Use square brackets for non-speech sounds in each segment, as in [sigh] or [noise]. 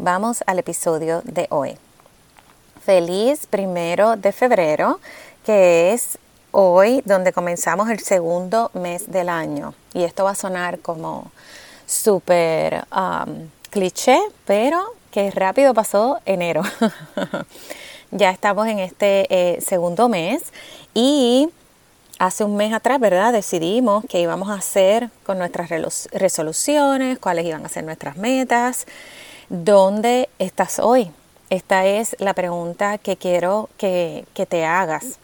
Vamos al episodio de hoy. Feliz primero de febrero, que es hoy donde comenzamos el segundo mes del año. Y esto va a sonar como súper um, cliché, pero que rápido pasó enero. [laughs] ya estamos en este eh, segundo mes y hace un mes atrás, ¿verdad? Decidimos qué íbamos a hacer con nuestras resoluciones, cuáles iban a ser nuestras metas. ¿Dónde estás hoy? Esta es la pregunta que quiero que, que te hagas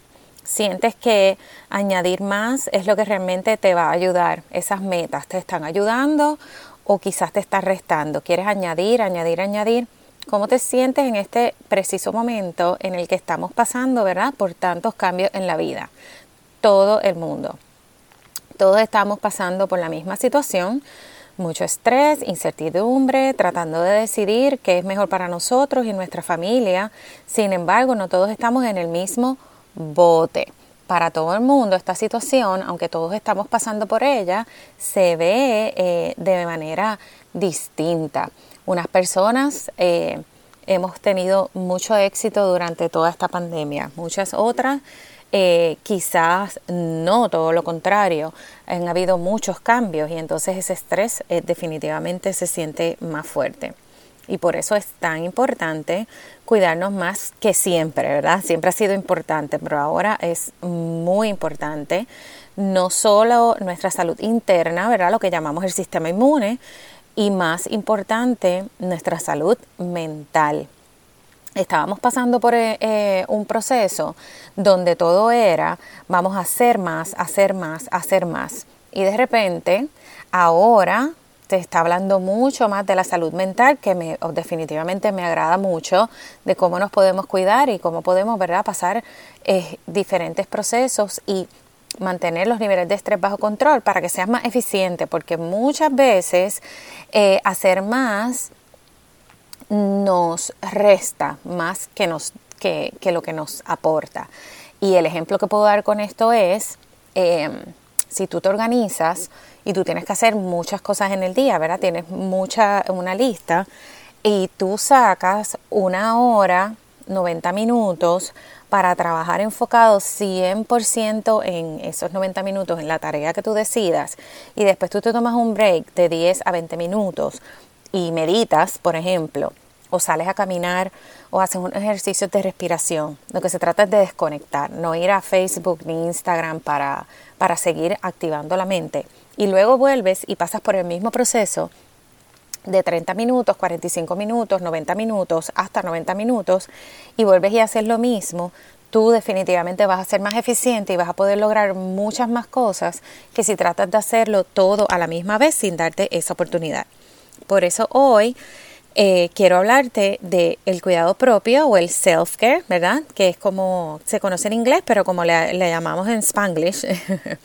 sientes que añadir más es lo que realmente te va a ayudar. Esas metas te están ayudando o quizás te están restando. ¿Quieres añadir, añadir, añadir? ¿Cómo te sientes en este preciso momento en el que estamos pasando, verdad? Por tantos cambios en la vida. Todo el mundo. Todos estamos pasando por la misma situación. Mucho estrés, incertidumbre, tratando de decidir qué es mejor para nosotros y nuestra familia. Sin embargo, no todos estamos en el mismo bote. Para todo el mundo esta situación, aunque todos estamos pasando por ella, se ve eh, de manera distinta. Unas personas eh, hemos tenido mucho éxito durante toda esta pandemia, muchas otras eh, quizás no, todo lo contrario, han habido muchos cambios y entonces ese estrés definitivamente se siente más fuerte. Y por eso es tan importante cuidarnos más que siempre, ¿verdad? Siempre ha sido importante, pero ahora es muy importante no solo nuestra salud interna, ¿verdad? Lo que llamamos el sistema inmune, y más importante, nuestra salud mental. Estábamos pasando por eh, eh, un proceso donde todo era, vamos a hacer más, hacer más, hacer más. Y de repente, ahora te está hablando mucho más de la salud mental, que me, definitivamente me agrada mucho, de cómo nos podemos cuidar y cómo podemos ¿verdad? pasar eh, diferentes procesos y mantener los niveles de estrés bajo control para que seas más eficiente, porque muchas veces hacer más nos resta más que, nos, que, lo que nos aporta. Y el ejemplo que puedo dar con esto es, eh, si tú te organizas, y tú tienes que hacer muchas cosas en el día, ¿verdad? Tienes mucha, una lista y tú sacas una hora, 90 minutos para trabajar enfocado 100% en esos 90 minutos, en la tarea que tú decidas, y después tú te tomas un break de 10 a 20 minutos y meditas, por ejemplo, o sales a caminar o haces un ejercicio de respiración. Lo que se trata es de desconectar, no ir a Facebook ni Instagram para, para seguir activando la mente y luego vuelves y pasas por el mismo proceso de 30 minutos, 45 minutos, 90 minutos, hasta 90 minutos y vuelves y haces lo mismo, tú definitivamente vas a ser más eficiente y vas a poder lograr muchas más cosas que si tratas de hacerlo todo a la misma vez sin darte esa oportunidad. Por eso hoy eh, quiero hablarte del el cuidado propio o el self-care, ¿verdad? Que es como se conoce en inglés, pero como le, llamamos en spanglish.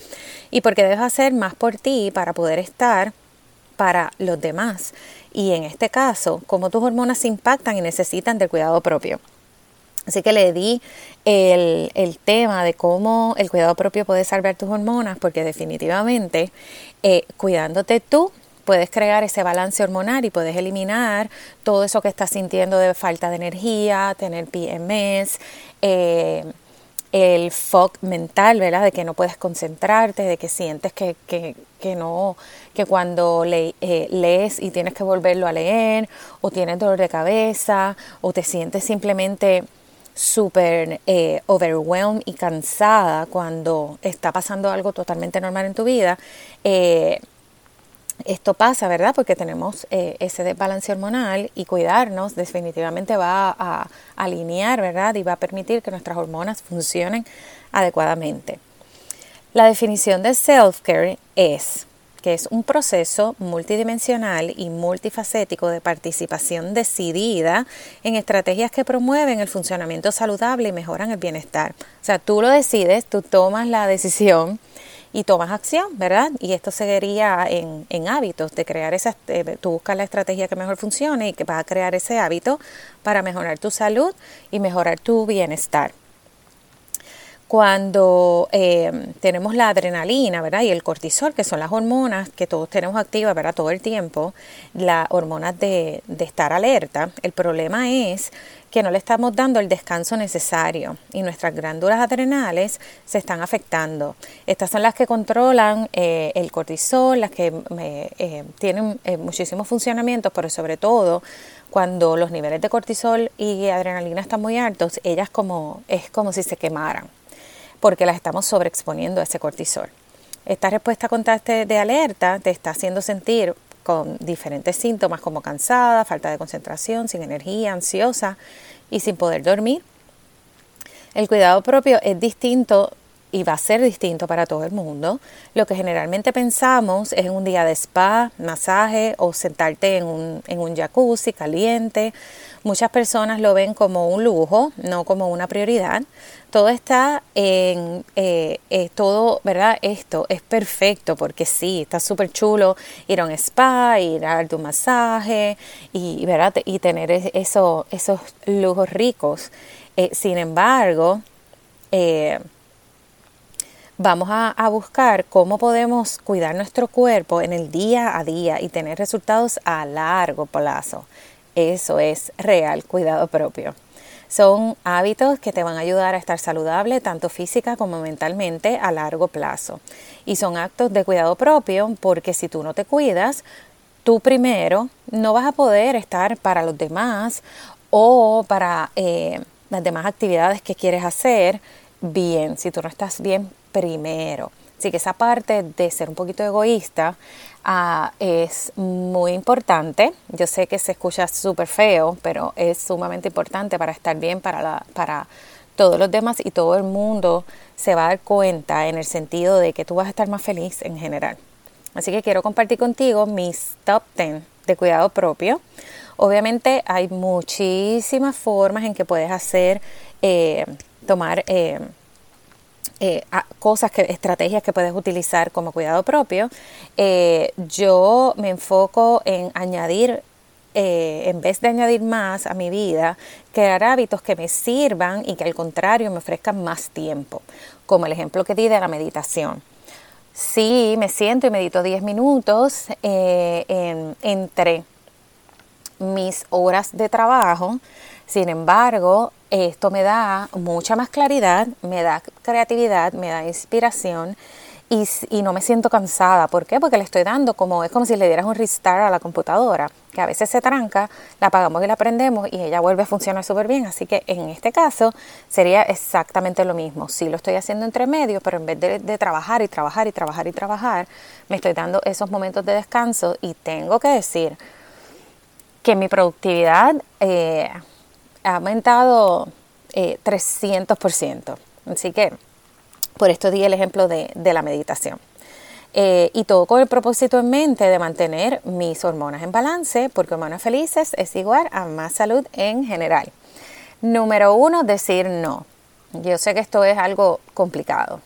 [laughs] y porque debes hacer más por ti para poder estar para los demás. Y en este caso, cómo tus hormonas impactan y necesitan del cuidado propio. Así que le di el, el, tema de cómo el cuidado propio puede salvar tus hormonas, porque definitivamente eh, cuidándote tú puedes crear ese balance hormonal y puedes eliminar todo eso que estás sintiendo de falta de energía, tener PMS, eh, el fog mental, ¿verdad? De que no puedes concentrarte, de que sientes que, que, que no, que cuando le, eh, lees y tienes que volverlo a leer, o tienes dolor de cabeza, o te sientes simplemente súper eh, overwhelmed y cansada cuando está pasando algo totalmente normal en tu vida, eh, Esto pasa, ¿verdad? Porque tenemos eh, ese desbalance hormonal y cuidarnos definitivamente va a, alinear, ¿verdad? Y va a permitir que nuestras hormonas funcionen adecuadamente. La definición de self-care es que es un proceso multidimensional y multifacético de participación decidida en estrategias que promueven el funcionamiento saludable y mejoran el bienestar. O sea, tú lo decides, tú tomas la decisión y tomas acción, ¿verdad? Y esto seguiría en, en hábitos, de crear esas, eh, tú buscas la estrategia que mejor funcione y que va a crear ese hábito para mejorar tu salud y mejorar tu bienestar cuando eh, tenemos la adrenalina, ¿verdad? Y el cortisol, que son las hormonas que todos tenemos activas, ¿verdad? Todo el tiempo, las hormonas de, de, estar alerta. El problema es que no le estamos dando el descanso necesario y nuestras glándulas adrenales se están afectando. Estas son las que controlan eh, el cortisol, las que eh, tienen muchísimos funcionamientos, pero sobre todo cuando los niveles de cortisol y adrenalina están muy altos, ellas como es como si se quemaran porque las estamos sobreexponiendo a ese cortisol. Esta respuesta contraste de alerta te está haciendo sentir con diferentes síntomas como cansada, falta de concentración, sin energía, ansiosa y sin poder dormir. El cuidado propio es distinto y va a ser distinto para todo el mundo. Lo que generalmente pensamos es un día de spa, masaje o sentarte en un, en un jacuzzi caliente. Muchas personas lo ven como un lujo, no como una prioridad. Todo está en eh, eh, todo, ¿verdad? Esto es perfecto porque sí, está súper chulo ir a un spa, ir a un masaje y, ¿verdad? y tener eso, esos lujos ricos. Eh, sin embargo, vamos a, buscar cómo podemos cuidar nuestro cuerpo en el día a día y tener resultados a largo plazo. Eso es real cuidado propio. Son hábitos que te van a ayudar a estar saludable tanto física como mentalmente a largo plazo. Y son actos de cuidado propio porque si tú no te cuidas, tú primero no vas a poder estar para los demás o para eh, las demás actividades que quieres hacer bien. Si tú no estás bien primero. Así que esa parte de ser un poquito egoísta ah, es muy importante. Yo sé que se escucha súper feo, pero es sumamente importante para estar bien para, para todos los demás y todo el mundo se va a dar cuenta en el sentido de que tú vas a estar más feliz en general. Así que quiero compartir contigo mis top 10 de cuidado propio. Obviamente hay muchísimas formas en que puedes hacer, eh, tomar... Eh, eh, cosas, que, estrategias que puedes utilizar como cuidado propio, eh, yo me enfoco en añadir, eh, en vez de añadir más a mi vida, crear hábitos que me sirvan y que al contrario me ofrezcan más tiempo, como el ejemplo que di de la meditación. Sí, me siento y medito 10 minutos entre mis horas de trabajo, sin embargo, esto me da mucha más claridad, me da creatividad, me da inspiración y, no me siento cansada. ¿Por qué? Porque le estoy dando como, es como si le dieras un restart a la computadora, que a veces se tranca, la apagamos y la prendemos y ella vuelve a funcionar súper bien. Así que en este caso sería exactamente lo mismo. Sí lo estoy haciendo entre medio, pero en vez de, trabajar y trabajar y trabajar y trabajar, me estoy dando esos momentos de descanso y tengo que decir que mi productividad... Eh, ha aumentado eh, 300%. Así que por esto di el ejemplo de, la meditación. Eh, y todo con el propósito en mente de mantener mis hormonas en balance, porque hormonas felices es igual a más salud en general. Número uno, decir no. Yo sé que esto es algo complicado.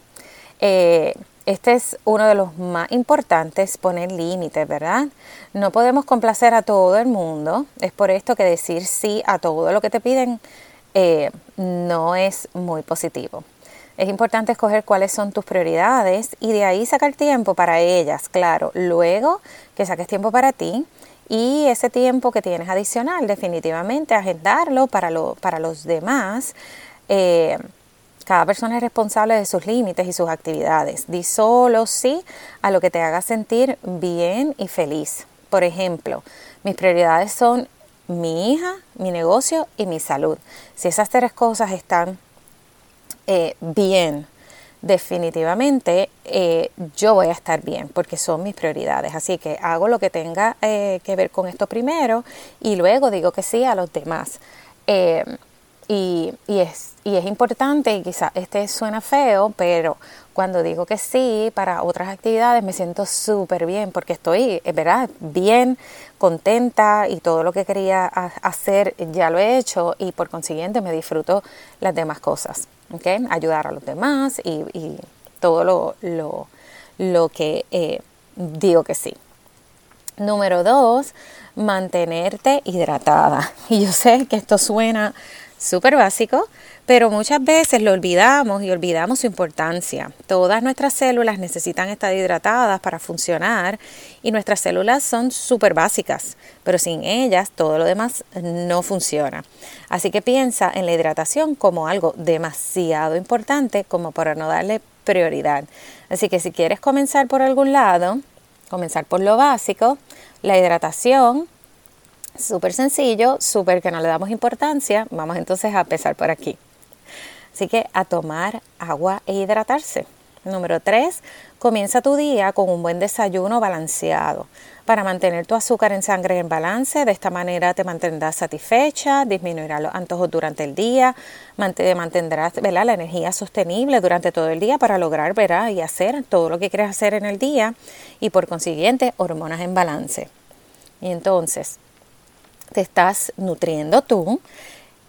Eh, este es uno de los más importantes, poner límites, ¿verdad? No podemos complacer a todo el mundo. Es por esto que decir sí a todo lo que te piden eh, no es muy positivo. Es importante escoger cuáles son tus prioridades y de ahí sacar tiempo para ellas, claro. Luego que saques tiempo para ti y ese tiempo que tienes adicional, definitivamente agendarlo para, lo, para los demás. Eh, cada persona es responsable de sus límites y sus actividades. Di solo sí a lo que te haga sentir bien y feliz. Por ejemplo, mis prioridades son mi hija, mi negocio y mi salud. Si esas tres cosas están eh, bien, definitivamente eh, yo voy a estar bien porque son mis prioridades. Así que hago lo que tenga eh, que ver con esto primero y luego digo que sí a los demás. Eh, y, es, y es importante, y quizás este suena feo, pero cuando digo que sí para otras actividades me siento súper bien porque estoy, ¿verdad? Bien contenta y todo lo que quería hacer ya lo he hecho y por consiguiente me disfruto las demás cosas. ¿okay? Ayudar a los demás y, todo lo, lo, lo que eh, digo que sí. Número dos, mantenerte hidratada. [laughs] Y yo sé que esto suena súper básico, pero muchas veces lo olvidamos y olvidamos su importancia. Todas nuestras células necesitan estar hidratadas para funcionar y nuestras células son súper básicas, pero sin ellas todo lo demás no funciona. Así que piensa en la hidratación como algo demasiado importante como para no darle prioridad. Así que si quieres comenzar por algún lado, comenzar por lo básico, la hidratación, súper sencillo, súper que no le damos importancia, vamos entonces a empezar por aquí. Así que a tomar agua e hidratarse. Número 3. Comienza tu día con un buen desayuno balanceado para mantener tu azúcar en sangre en balance. De esta manera te mantendrás satisfecha, disminuirá los antojos durante el día, mantendrás la energía sostenible durante todo el día para lograr ¿verdad? y hacer todo lo que quieres hacer en el día y por consiguiente hormonas en balance. Y entonces te estás nutriendo tú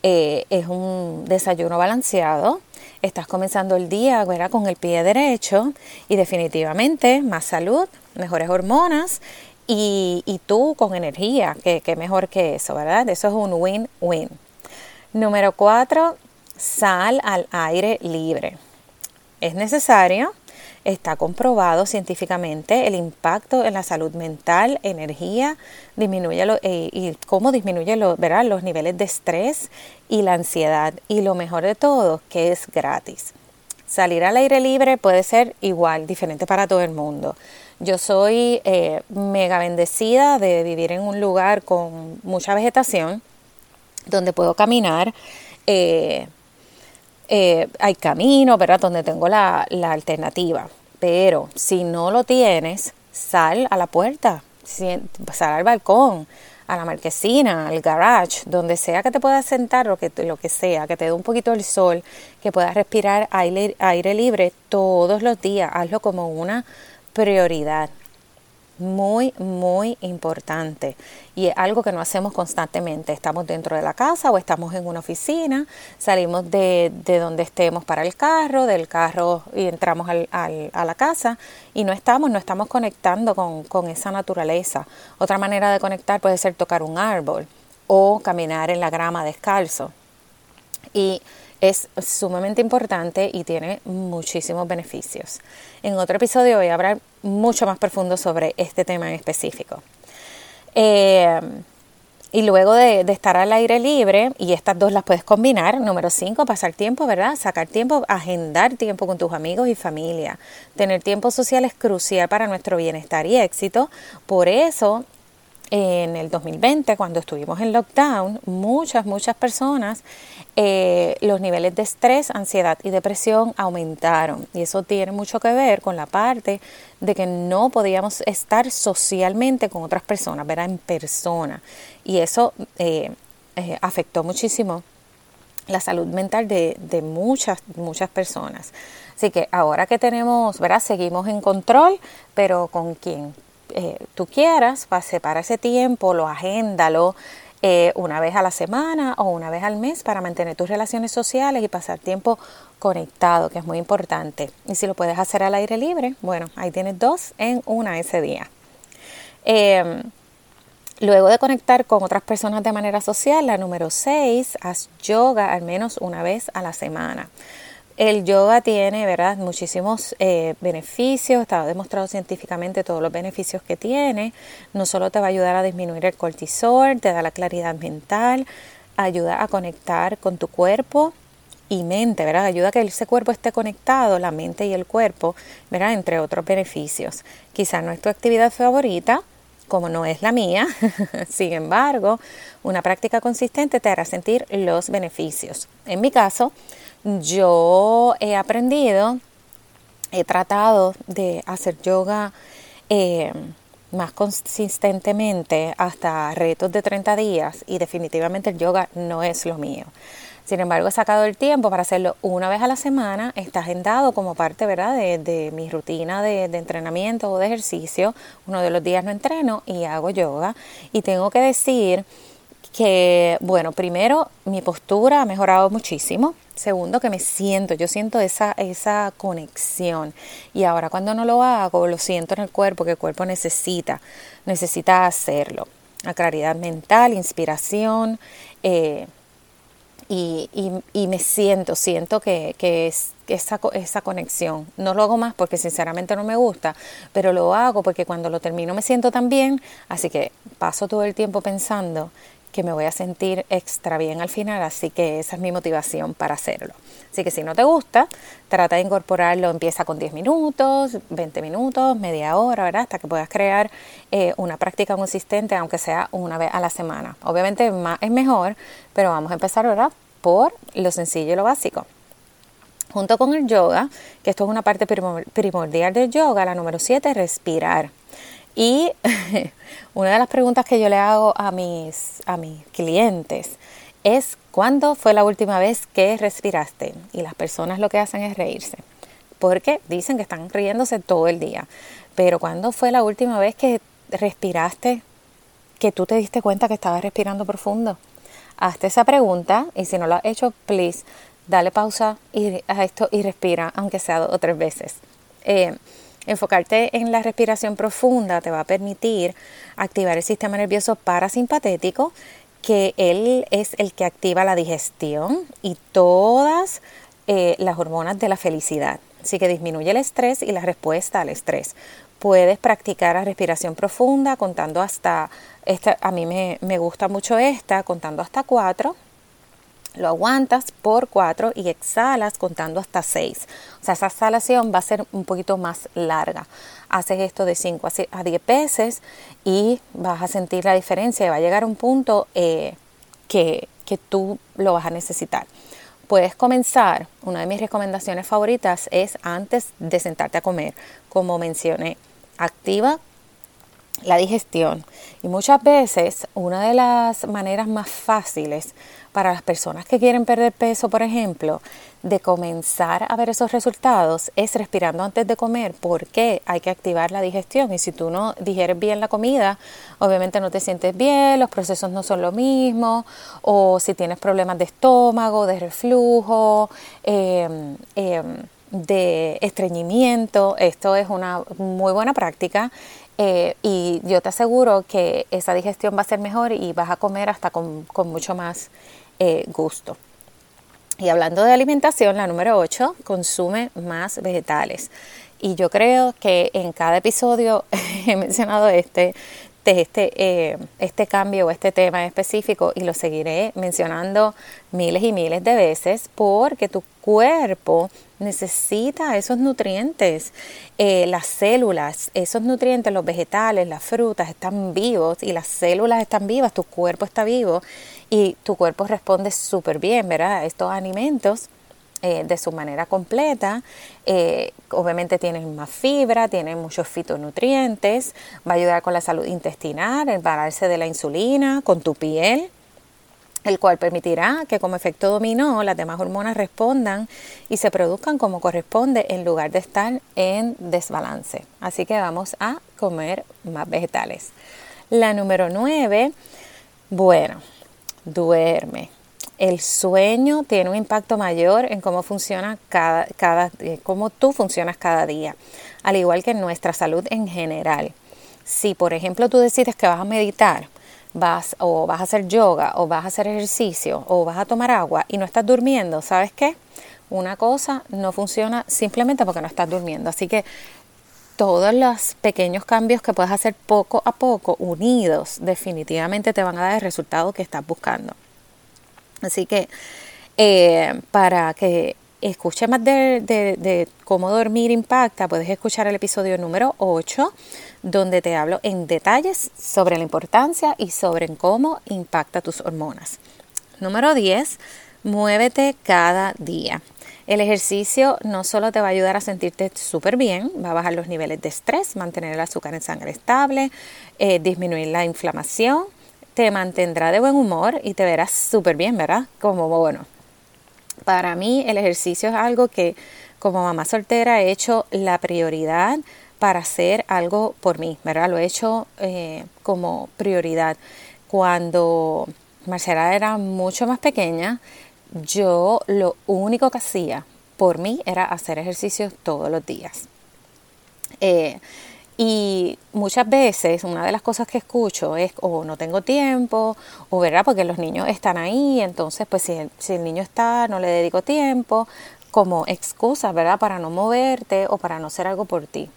eh, es un desayuno balanceado. Estás comenzando el día con el pie derecho y definitivamente más salud, mejores hormonas y, tú con energía, que, que, mejor que eso, ¿verdad? Eso es un win-win. Número cuatro, sal al aire libre. Es necesario Está comprobado científicamente el impacto en la salud mental, energía, disminuye eh, y cómo disminuye lo, los niveles de estrés y la ansiedad. Y lo mejor de todo, que es gratis. Salir al aire libre puede ser igual, diferente para todo el mundo. Yo soy eh, mega bendecida de vivir en un lugar con mucha vegetación, donde puedo caminar. Eh, eh, hay camino, ¿verdad? Donde tengo la, la, alternativa. Pero si no lo tienes, sal a la puerta, sal al balcón, a la marquesina, al garage, donde sea que te puedas sentar, lo que, lo que sea, que te dé un poquito el sol, que puedas respirar aire, aire libre todos los días. Hazlo como una prioridad muy, muy importante y es algo que no hacemos constantemente. Estamos dentro de la casa o estamos en una oficina, salimos de, de donde estemos para el carro, del carro y entramos al, al, a la casa y no estamos, no estamos conectando con, con esa naturaleza. Otra manera de conectar puede ser tocar un árbol o caminar en la grama descalzo. Y es sumamente importante y tiene muchísimos beneficios. En otro episodio voy a hablar mucho más profundo sobre este tema en específico. Eh, y luego de, estar al aire libre, y estas dos las puedes combinar, número cinco, pasar tiempo, ¿verdad? Sacar tiempo, agendar tiempo con tus amigos y familia. Tener tiempo social es crucial para nuestro bienestar y éxito. Por eso en el 2020, cuando estuvimos en lockdown, muchas, muchas personas, eh, los niveles de estrés, ansiedad y depresión aumentaron. Y eso tiene mucho que ver con la parte de que no podíamos estar socialmente con otras personas, ¿verdad? En persona. Y eso eh, eh, afectó muchísimo la salud mental de, de, muchas, muchas personas. Así que ahora que tenemos, ¿verdad? Seguimos en control, pero con quién? Eh, tú quieras, separa ese tiempo, lo agéndalo eh, una vez a la semana o una vez al mes para mantener tus relaciones sociales y pasar tiempo conectado, que es muy importante. Y si lo puedes hacer al aire libre, bueno, ahí tienes dos en una ese día. Em, luego de conectar con otras personas de manera social, la número 6, haz yoga al menos una vez a la semana. El yoga tiene, ¿verdad?, muchísimos eh, beneficios, está demostrado científicamente todos los beneficios que tiene. No solo te va a ayudar a disminuir el cortisol, te da la claridad mental, ayuda a conectar con tu cuerpo y mente, ¿verdad? Ayuda a que ese cuerpo esté conectado, la mente y el cuerpo, ¿verdad? Entre otros beneficios. Quizá no es tu actividad favorita, como no es la mía, [laughs] sin embargo, una práctica consistente te hará sentir los beneficios. En mi caso, yo he aprendido he tratado de hacer yoga eh, más consistentemente hasta retos de 30 días y definitivamente el yoga no es lo mío. Sin embargo, he sacado el tiempo para hacerlo una vez a la semana. Está agendado como parte ¿verdad? De, mi rutina de, de, entrenamiento o de ejercicio. Uno de los días no entreno y hago yoga. Y tengo que decir que, bueno, primero mi postura ha mejorado muchísimo. Segundo, que me siento, yo siento esa, esa conexión. Y ahora cuando no lo hago, lo siento en el cuerpo, que el cuerpo necesita, necesita hacerlo. La claridad mental, inspiración. Eh, y, y, me siento, siento que, que es esa, esa conexión. No lo hago más porque sinceramente no me gusta, pero lo hago porque cuando lo termino me siento tan bien, así que paso todo el tiempo pensando que me voy a sentir extra bien al final, así que esa es mi motivación para hacerlo. Así que si no te gusta, trata de incorporarlo, empieza con 10 minutos, 20 minutos, media hora, ¿verdad? Hasta que puedas crear eh, una práctica consistente, aunque sea una vez a la semana. Obviamente más es mejor, pero vamos a empezar ahora por lo sencillo y lo básico. Junto con el yoga, que esto es una parte primordial del yoga, la número 7, respirar. Y [laughs] una de las preguntas que yo le hago a mis, a mis clientes es, ¿cuándo fue la última vez que respiraste? Y las personas lo que hacen es reírse, porque dicen que están riéndose todo el día. Pero ¿cuándo fue la última vez que respiraste, que tú te diste cuenta que estabas respirando profundo? Hazte esa pregunta y si no lo has hecho, please, dale pausa a esto y respira, aunque sea dos o tres veces. Eh, Enfocarte en la respiración profunda te va a permitir activar el sistema nervioso parasimpatético, que él es el que activa la digestión y todas eh, las hormonas de la felicidad. Así que disminuye el estrés y la respuesta al estrés. Puedes practicar la respiración profunda contando hasta, esta, a mí me, me gusta mucho esta, contando hasta cuatro lo aguantas por 4 y exhalas contando hasta 6. O sea, esa exhalación va a ser un poquito más larga. Haces esto de 5 a 10 veces y vas a sentir la diferencia y va a llegar un punto eh, que, que tú lo vas a necesitar. Puedes comenzar, una de mis recomendaciones favoritas es antes de sentarte a comer, como mencioné, activa la digestión. Y muchas veces una de las maneras más fáciles para las personas que quieren perder peso, por ejemplo, de comenzar a ver esos resultados es respirando antes de comer, porque hay que activar la digestión. Y si tú no digieres bien la comida, obviamente no te sientes bien, los procesos no son lo mismo, o si tienes problemas de estómago, de reflujo, em, em, de estreñimiento, esto es una muy buena práctica eh, y yo te aseguro que esa digestión va a ser mejor y vas a comer hasta con, con mucho más eh, gusto. Y hablando de alimentación, la número 8, consume más vegetales. Y yo creo que en cada episodio [laughs] he mencionado este, este, eh, este cambio o este tema específico y lo seguiré mencionando miles y miles de veces porque tu cuerpo necesita esos nutrientes. Eh, las células, esos nutrientes, los vegetales, las frutas están vivos y las células están vivas, tu cuerpo está vivo y tu cuerpo responde súper bien, ¿verdad? A estos alimentos eh, de su manera completa. Eh, obviamente tienen más fibra, tienen muchos fitonutrientes, va a ayudar con la salud intestinal, el balance de la insulina, con tu piel, el cual permitirá que como efecto dominó las demás hormonas respondan y se produzcan como corresponde en lugar de estar en desbalance. Así que vamos a comer más vegetales. La número 9, bueno, duerme el sueño tiene un impacto mayor en cómo funciona cada, cada eh, cómo tú funcionas cada día, al igual que en nuestra salud en general. Si, por ejemplo, tú decides que vas a meditar, vas o vas a hacer yoga o vas a hacer ejercicio o vas a tomar agua y no estás durmiendo, ¿sabes qué? Una cosa no funciona simplemente porque no estás durmiendo. Así que todos los pequeños cambios que puedes hacer poco a poco, unidos, definitivamente te van a dar el resultado que estás buscando. Así que eh, para que escuche más de, cómo dormir impacta, puedes escuchar el episodio número 8, donde te hablo en detalles sobre la importancia y sobre cómo impacta tus hormonas. Número 10, muévete cada día. El ejercicio no solo te va a ayudar a sentirte súper bien, va a bajar los niveles de estrés, mantener el azúcar en sangre estable, eh, disminuir la inflamación, te mantendrá de buen humor y te verás súper bien, ¿verdad? Como bueno. Para mí el ejercicio es algo que como mamá soltera he hecho la prioridad para hacer algo por mí, ¿verdad? Lo he hecho eh, como prioridad. Cuando Marcela era mucho más pequeña, yo lo único que hacía por mí era hacer ejercicios todos los días. Eh, y muchas veces una de las cosas que escucho es o no tengo tiempo o verdad porque los niños están ahí, entonces pues si el, si el niño está no le dedico tiempo como excusa, ¿verdad? Para no moverte o para no hacer algo por ti.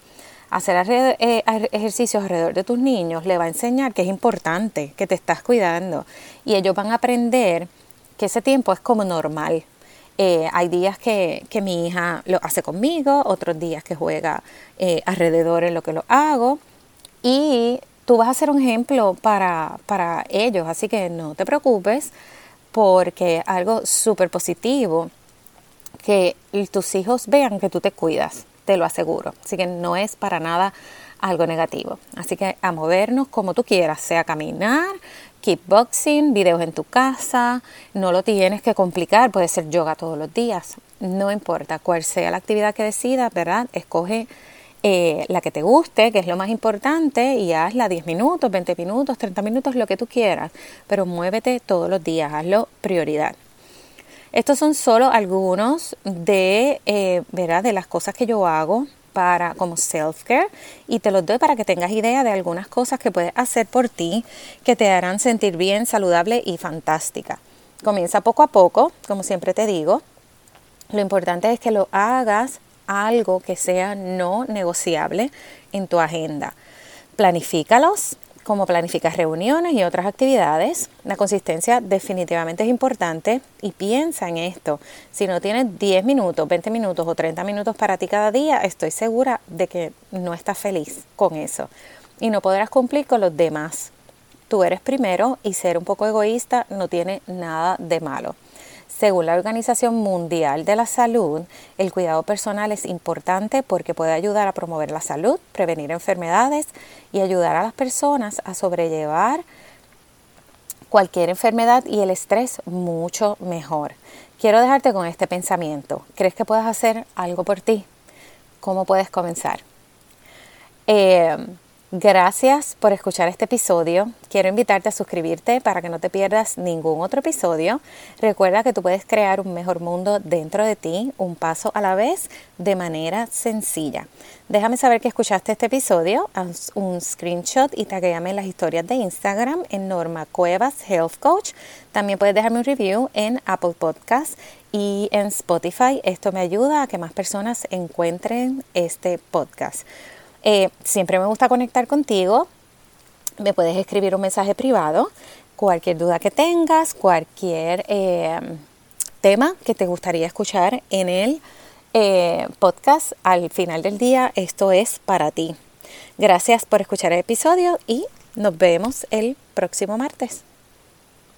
Hacer eh, ejercicios alrededor de tus niños le va a enseñar que es importante, que te estás cuidando y ellos van a aprender que ese tiempo es como normal, eh, hay días que, mi hija lo hace conmigo, otros días que juega eh, alrededor en lo que lo hago. Y tú vas a ser un ejemplo para, para ellos, así que no te preocupes porque algo súper positivo que tus hijos vean que tú te cuidas, te lo aseguro. Así que no es para nada algo negativo. Así que a movernos como tú quieras, sea caminar, kickboxing, videos en tu casa, no lo tienes que complicar, puede ser yoga todos los días, no importa cuál sea la actividad que decidas, ¿verdad? Escoge eh, la que te guste, que es lo más importante, y hazla 10 minutos, 20 minutos, 30 minutos, lo que tú quieras, pero muévete todos los días, hazlo prioridad. Estos son solo algunos de, eh, ¿verdad? de las cosas que yo hago para como self-care y te los doy para que tengas idea de algunas cosas que puedes hacer por ti que te harán sentir bien, saludable y fantástica. Comienza poco a poco, como siempre te digo. Lo importante es que lo hagas algo que sea no negociable en tu agenda. Planifícalos, como planificas reuniones y otras actividades. La consistencia definitivamente es importante y piensa en esto. Si no tienes 10 minutos, 20 minutos o 30 minutos para ti cada día, estoy segura de que no estás feliz con eso y no podrás cumplir con los demás. Tú eres primero y ser un poco egoísta no tiene nada de malo. Según la Organización Mundial de la Salud, el cuidado personal es importante porque puede ayudar a promover la salud, prevenir enfermedades y ayudar a las personas a sobrellevar cualquier enfermedad y el estrés mucho mejor. Quiero dejarte con este pensamiento. ¿Crees que puedes hacer algo por ti? ¿Cómo puedes comenzar? Eh, Gracias por escuchar este episodio. Quiero invitarte a suscribirte para que no te pierdas ningún otro episodio. Recuerda que tú puedes crear un mejor mundo dentro de ti, un paso a la vez, de manera sencilla. Déjame saber que escuchaste este episodio, haz un screenshot y taguéame en las historias de Instagram en Norma Cuevas Health Coach. También puedes dejarme un review en Apple Podcasts y en Spotify. Esto me ayuda a que más personas encuentren este podcast. Eh, siempre me gusta conectar contigo. Me puedes escribir un mensaje privado. Cualquier duda que tengas, cualquier eh, tema que te gustaría escuchar en el eh, podcast, al final del día, esto es para ti. Gracias por escuchar el episodio y nos vemos el próximo martes.